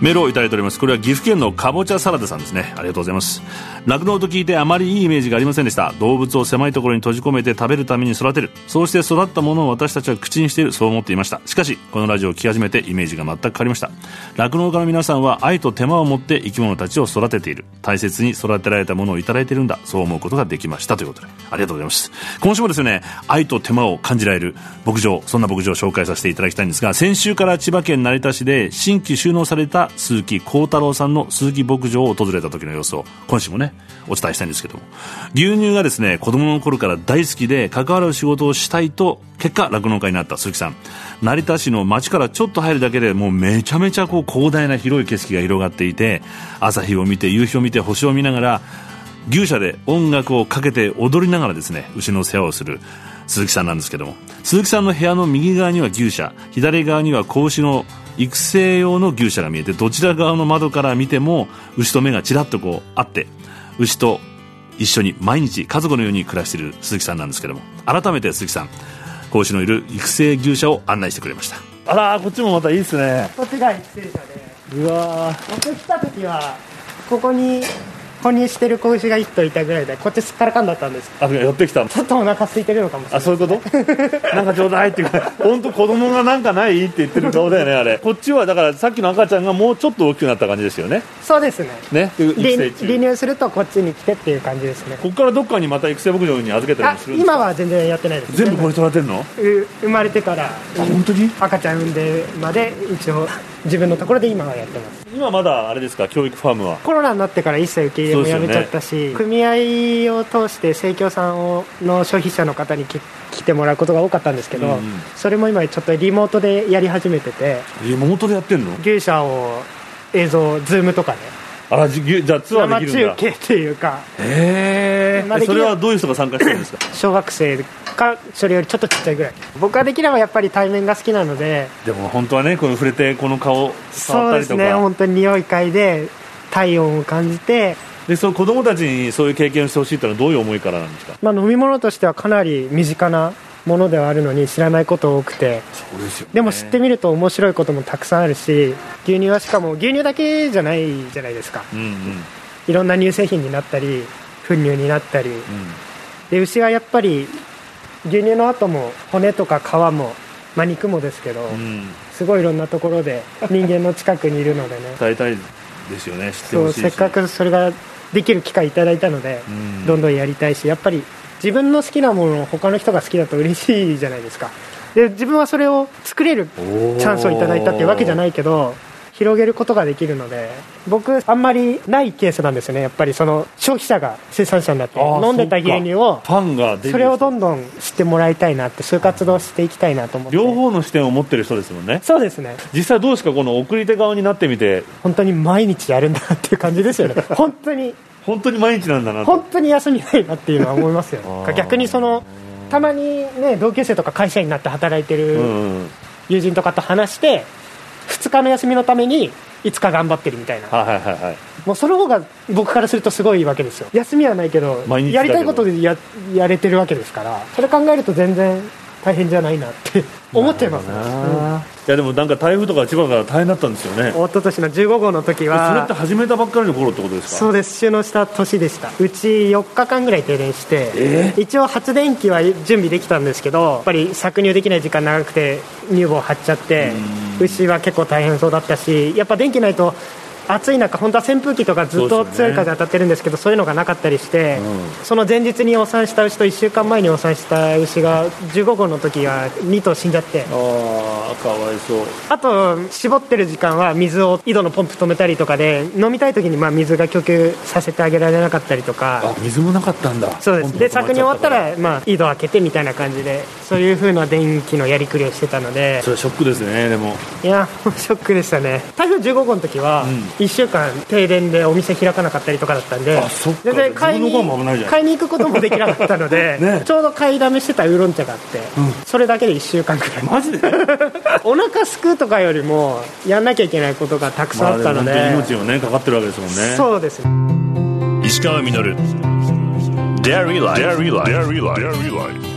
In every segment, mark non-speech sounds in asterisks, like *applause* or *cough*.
メールをいただいております。これは岐阜県のかぼちゃサラダさんですね。ありがとうございます。酪農と聞いてあまりいいイメージがありませんでした。動物を狭いところに閉じ込めて食べるために育てる。そうして育ったものを私たちは口にしている。そう思っていました。しかしこのラジオを聞き始めてイメージが全く変わりました。酪農家の皆さんは愛と手間を持って生き物たちを育てている。大切に育てられたものを頂いているんだ。そう思うことができました。ということでありがとうございます。今週もですね愛と手間を感じられる。牧場そんな牧場を紹介させていただきたいんですが先週から千葉県成田市で新規収納された鈴木幸太郎さんの鈴木牧場を訪れた時の様子を今週もねお伝えしたいんですけども。牛乳がですね子供の頃から大好きで関わる仕事をしたいと結果酪農家になった鈴木さん成田市の町からちょっと入るだけでもうめちゃめちゃこう広大な広い景色が広がっていて朝日を見て夕日を見て星を見ながら牛舎で音楽をかけて踊りながらですね牛の世話をする。鈴木さんなんですけども鈴木さんの部屋の右側には牛舎左側には子牛の育成用の牛舎が見えてどちら側の窓から見ても牛と目がちらっとこうあって牛と一緒に毎日家族のように暮らしている鈴木さんなんですけども改めて鈴木さん子牛のいる育成牛舎を案内してくれました。あらこっちもまたいいですね。こっちが育成舎でうわ僕来た時はここに哺乳してる子牛が1頭いたぐらいでこっちすっからかんだったんです。あ寄ってきた。ちょっとお腹空いてるのかもしれない。あそういうこと？なんかちょうだいっていうか本当子供がなんかないって言ってる顔だよねあれ。こっちはだからさっきの赤ちゃんがもうちょっと大きくなった感じですよね。そうですね。ね？育離成中。離乳するとこっちに来てっていう感じですね。ここからどっかにまた育成牧場に預けたりするんですか？今は全然やってないです。全部これ育てるの？う生まれてから本当に？赤ちゃん産んでまで一応自分のところで今はやってます。今まだあれですか？教育ファームは。コロナになってから一切受け入れもやめちゃったし、組合を通して生協さんをの消費者の方にき来てもらうことが多かったんですけど、うんうん。それも今ちょっとリモートでやり始めててえ元でやってんの？牛舎を映像ズームとかで。あらじじゃあツアー生できるんだ。中継っていうか。へえそれはどういう人が参加してるんですか？*clears throat* 小学生かそれよりちょっとちっちゃいぐらい。僕はできればやっぱり対面が好きなので。でも本当はねこの触れてこの顔触そうですったりとか。ね。本当に匂い嗅いで体温を感じてでその子供たちにそういう経験をしてほしいってのはどういう思いからなんですか？まあ、飲み物としてはかなり身近なものではあるのに知らないこと多くて。そうですよ、でも知ってみると面白いこともたくさんあるし牛乳はしかも牛乳だけじゃないじゃないですか。うんうん。いろんな乳製品になったり粉乳になったり。うん。で牛はやっぱり牛乳の後も骨とか皮も、まあ、肉もですけど、うん。すごいいろんなところで人間の近くにいるのでね。*laughs* 伝えたいですよね。知ってそうほしいし。せっかくそれができる機会いただいたので、うん。どんどんやりたいしやっぱり自分の好きなものを他の人が好きだと嬉しいじゃないですか。で自分はそれを作れるチャンスをいただいたっていうわけじゃないけど広げることができるので僕あんまりないケースなんですよね。やっぱりその消費者が生産者になって飲んでた牛乳をファンがそれをどんどん知ってもらいたいなってそういう活動をしていきたいなと思って。両方の視点を持ってる人ですもんね。そうですね。実際どうですかこの送り手側になってみて。本当に毎日やるんだなっていう感じですよね。*laughs* 本当に。本当に毎日なんだなと。本当に休みないなっていうのは思いますよ。逆にそのたまにね同級生とか会社員になって働いてうる友人とかと話して2日の休みのために5日頑張ってるみたいな。はいはいはいはい。もうその方が僕からするとすごいわけですよ。休みはないけど。やりたいことでややれてるわけですから。それ考えると全然大変じゃないなって思っちゃいますいやでもなんか台風とか千葉が大変だったんですよね。うん一昨年の15号の時それっはて始めたばっかりの頃ってことですか？そうです。収納した年でした。うち4日間ぐらい停電して、え？一応発電機は準備できたんですけどやっぱり搾乳できない時間長くて乳房張っちゃって牛は結構大変そうだったしやっぱ電気ないと暑い中本当は扇風機とかずっと強い風当たってるんですけどそういうのがなかったりして、うその前日にお産した牛と1週間前にお産した牛が15号の時は2頭死んじゃって。ああかわいそう。あと絞ってる時間は水を井戸のポンプ止めたりとかで飲みたい時にまあ水が供給させてあげられなかったりとか。あ水もなかったんだ。そうです。で。搾乳終わったらら、まあ、井戸開けてみたいな感じでそういう風な電気のやりくりをしてたので。それショックですねでも。いや *laughs* ショックでしたね。台風15号の時は、うん1週間停電でお店開かなかったりとかだったんで全然買いに買いに行くこともできなかったので、*laughs* ね。ちょうど買いだめしてたウーロン茶があって、それだけで1週間くらい。マジで？*laughs* お腹すくとかよりもやんなきゃいけないことがたくさんあったので,、まあ命をねかかってるわけですもんね。そうです。ね石川稔。Dairy Life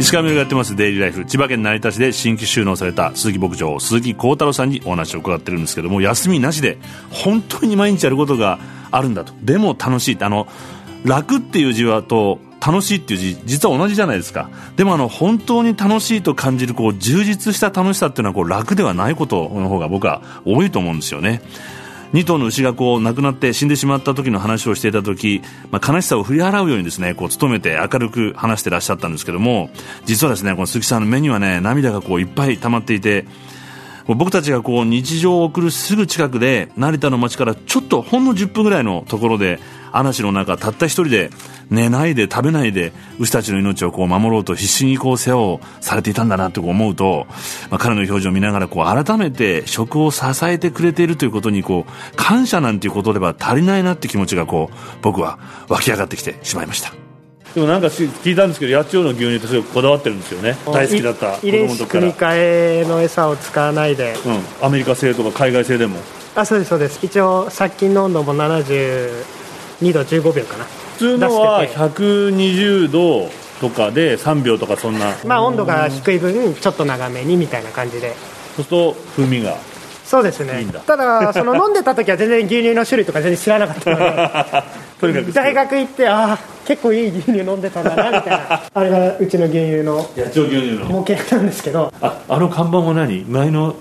石川稔がやってますデイリーライフ。千葉県成田市で新規収納された鈴木牧場鈴木幸太郎さんにお話を伺ってるんですけども休みなしで本当に毎日やることがあるんだと。でも楽しい。あの楽っていう字はと楽しいっていう字実は同じじゃないですか。でもあの本当に楽しいと感じるこう充実した楽しさっていうのはこう楽ではないことの方が僕は多いと思うんですよね。2頭の牛がこう亡くなって死んでしまった時の話をしていた時、まあ、悲しさを振り払うようにですねこう努めて明るく話してらっしゃったんですけども実はですねこの鈴木さんの目にはね涙がこういっぱい溜まっていて僕たちがこう日常を送るすぐ近くで成田の街からちょっとほんの10分ぐらいのところで嵐の中たった一人で寝ないで食べないで牛たちの命をこう守ろうと必死にこう世話をされていたんだなとこう思うと、まあ、彼の表情を見ながらこう改めて食を支えてくれているということにこう感謝なんていうことでは足りないなって気持ちがこう僕は湧き上がってきてしまいました。でもなんか聞いたんですけど八千代の牛乳ってすごくこだわってるんですよね。大好きだった子遺伝子供の時から、組み換えの餌を使わないで。うん、アメリカ製とか海外製でも。あそうですそうです。一応殺菌の温度も72度15秒かな。普通のは出してて120度とかで3秒とかそんな。まあ温度が低い分ちょっと長めにみたいな感じで。そうすると風味が。そうですね。いいんだ。ただその飲んでた時は全然牛乳の種類とか全然知らなかったの *laughs* とにかくで大学行ってああ結構いい牛乳飲んでたんだなみたいな。*laughs* あれがうちの牛乳の。八千代牛乳の。模型なんですけど。ああの看板は何？前の？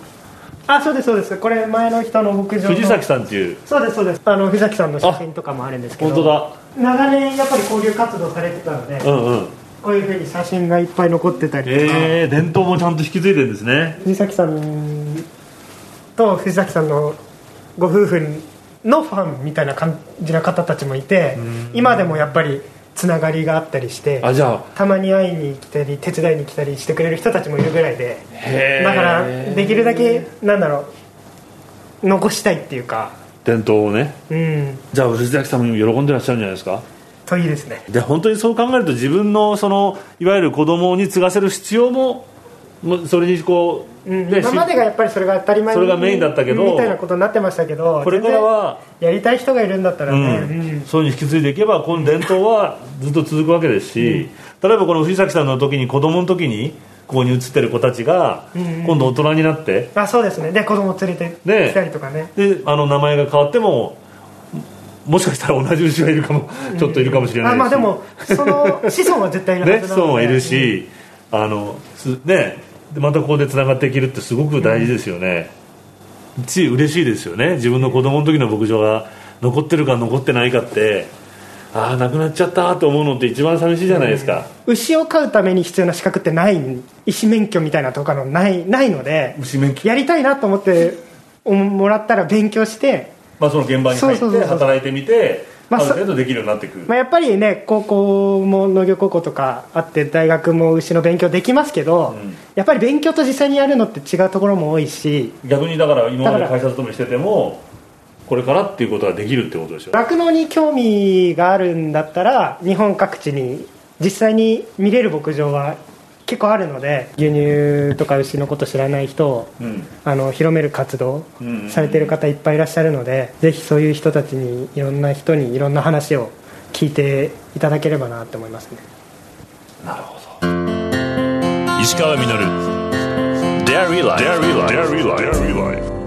あそうですそうです。これ前の人の牧場の。藤崎さんっていう。そうですそうです。あの藤崎さんの写真とかもあるんですけど。本当だ長年やっぱり交流活動されてたので、うんうん。こういうふうに写真がいっぱい残ってたりとか、えー、伝統もちゃんと引き継いでるんですね。藤崎さんと藤崎さんのご夫婦のファンみたいな感じの方たちもいて今でもやっぱりつながりがあったりしてあじゃたまに会いに来たり手伝いに来たりしてくれる人たちもいるぐらいでだからできるだけなんだろう残したいっていうか伝統をねうん。じゃあ藤崎さんも喜んでらっしゃるんじゃないですか？といいですね。で本当にそう考えると自分のそのいわゆる子供に継がせる必要もそれにこう、うん。ね今までがやっぱりそれが当たり前それがメインだったけどみたいなことになってましたけどこれからはやりたい人がいるんだったらうん。ね、うん。そういうふうに引き継いでいけばこの伝統はずっと続くわけですし、例えばこの藤崎さんの時に子供の時にここに写ってる子たちがうん今度大人になって。あそうですね。で子供連れてね。来たりとかね。であの名前が変わってももしかしたら同じ牛がいるかもちょっといるかもしれないし、あまあでもその子孫は絶対いるはねずな。ので子孫はいるし、あのすねでまたここでつながっていけるってすごく大事ですよね、し嬉しいですよね。自分の子供の時の牧場が残ってるか残ってないかってああなくなっちゃったと思うのって一番寂しいじゃないですか、牛を飼うために必要な資格ってない医師免許みたいなとかのないないので牛免許？やりたいなと思っておもらったら勉強して、まあ、その現場に入って働いてみてまあある程度できるようになっていく、まあ、やっぱりね高校も農業高校とかあって大学も牛の勉強できますけど、うん。やっぱり勉強と実際にやるのって違うところも多いし。逆にだから今まで会社勤めしててもこれからっていうことができるってことでしょ？酪農に興味があるんだったら日本各地に実際に見れる牧場は結構あるので牛乳とか牛のこと知らない人をうん。あの広める活動うんされてる方いっぱいいらっしゃるのでぜひそういう人たちにいろんな人にいろんな話を聞いていただければなって思いますね。なるほど。石川稔。Dairy Life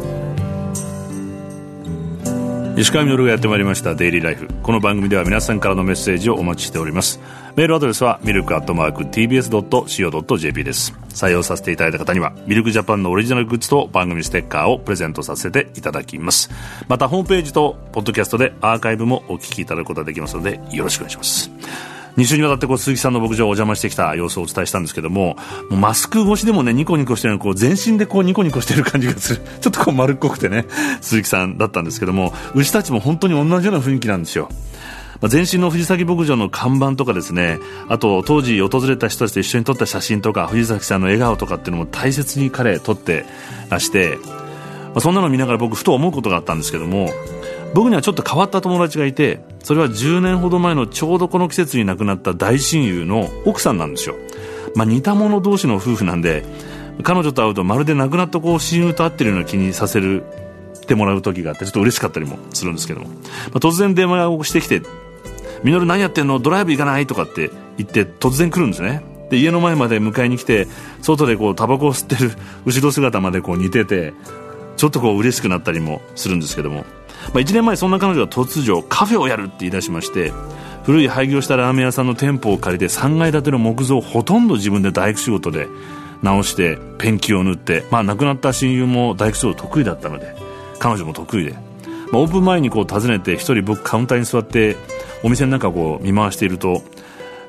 石川稔がやってまいりました「デイリーライフ」この番組では皆さんからのメッセージをお待ちしております。メールアドレスはミルクアットマーク TBS.CO.JP です。採用させていただいた方にはミルクジャパンのオリジナルグッズと番組ステッカーをプレゼントさせていただきます。またホームページとポッドキャストでアーカイブもお聞きいただくことができますのでよろしくお願いします。2週にわたってこう鈴木さんの牧場をお邪魔してきた様子をお伝えしたんですけどももマスク越しでもねニコニコしてるのこう全身でこうニコニコしてる感じがする。*laughs* ちょっとこう丸っこくてね鈴木さんだったんですけども牛たちも本当に同じような雰囲気なんですよ。まあ前身の藤崎牧場の看板とかですねあと当時訪れた人たちと一緒に撮った写真とか藤崎さんの笑顔とかっていうのも大切に彼撮ってらしてあ、そんなの見ながら僕ふと思うことがあったんですけども僕にはちょっと変わった友達がいてそれは10年ほど前のちょうどこの季節に亡くなった大親友の奥さんなんですよ、まあ、似た者同士の夫婦なんで彼女と会うとまるで亡くなったこう親友と会ってるような気にさせるてもらう時があってちょっと嬉しかったりもするんですけども、まあ、突然電話をしてきて「みのる何やってんの？ドライブ行かない?」とかって言って突然来るんですね。で家の前まで迎えに来て外でこうタバコを吸ってる後ろ姿までこう似ててちょっとこう嬉しくなったりもするんですけども、まあ、1年前そんな彼女が突如カフェをやるって言い出しまして古い廃業したラーメン屋さんの店舗を借りて3階建ての木造をほとんど自分で大工仕事で直してペンキを塗って、まあ、亡くなった親友も大工仕事得意だったので彼女も得意で、まあ、オープン前にこう訪ねて一人僕カウンターに座ってお店の中をこう見回していると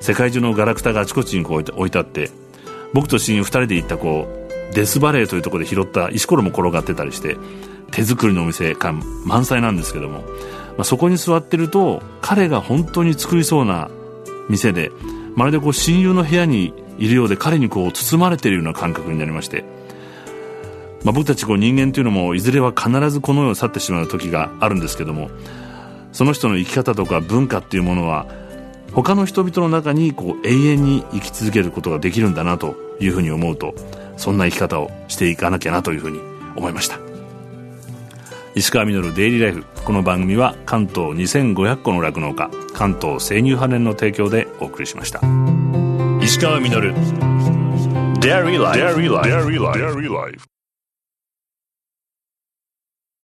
世界中のガラクタがあちこちにこう置いてあって僕と親友2人で行ったこうデスバレーというところで拾った石ころも転がってたりして手作りのお店感満載なんですけども、まあ、そこに座ってると彼が本当に作りそうな店でまるでこう親友の部屋にいるようで彼にこう包まれているような感覚になりまして、まあ、僕たちこう人間というのもいずれは必ずこの世を去ってしまう時があるんですけどもその人の生き方とか文化っていうものは他の人々の中にこう永遠に生き続けることができるんだなというふうに思うとそんな生き方をしていかなきゃなというふうに思いました。石川稔デイリーライフ。この番組は関東2500個の酪農家関東生乳派年の提供でお送りしました。石川稔。Dairy Life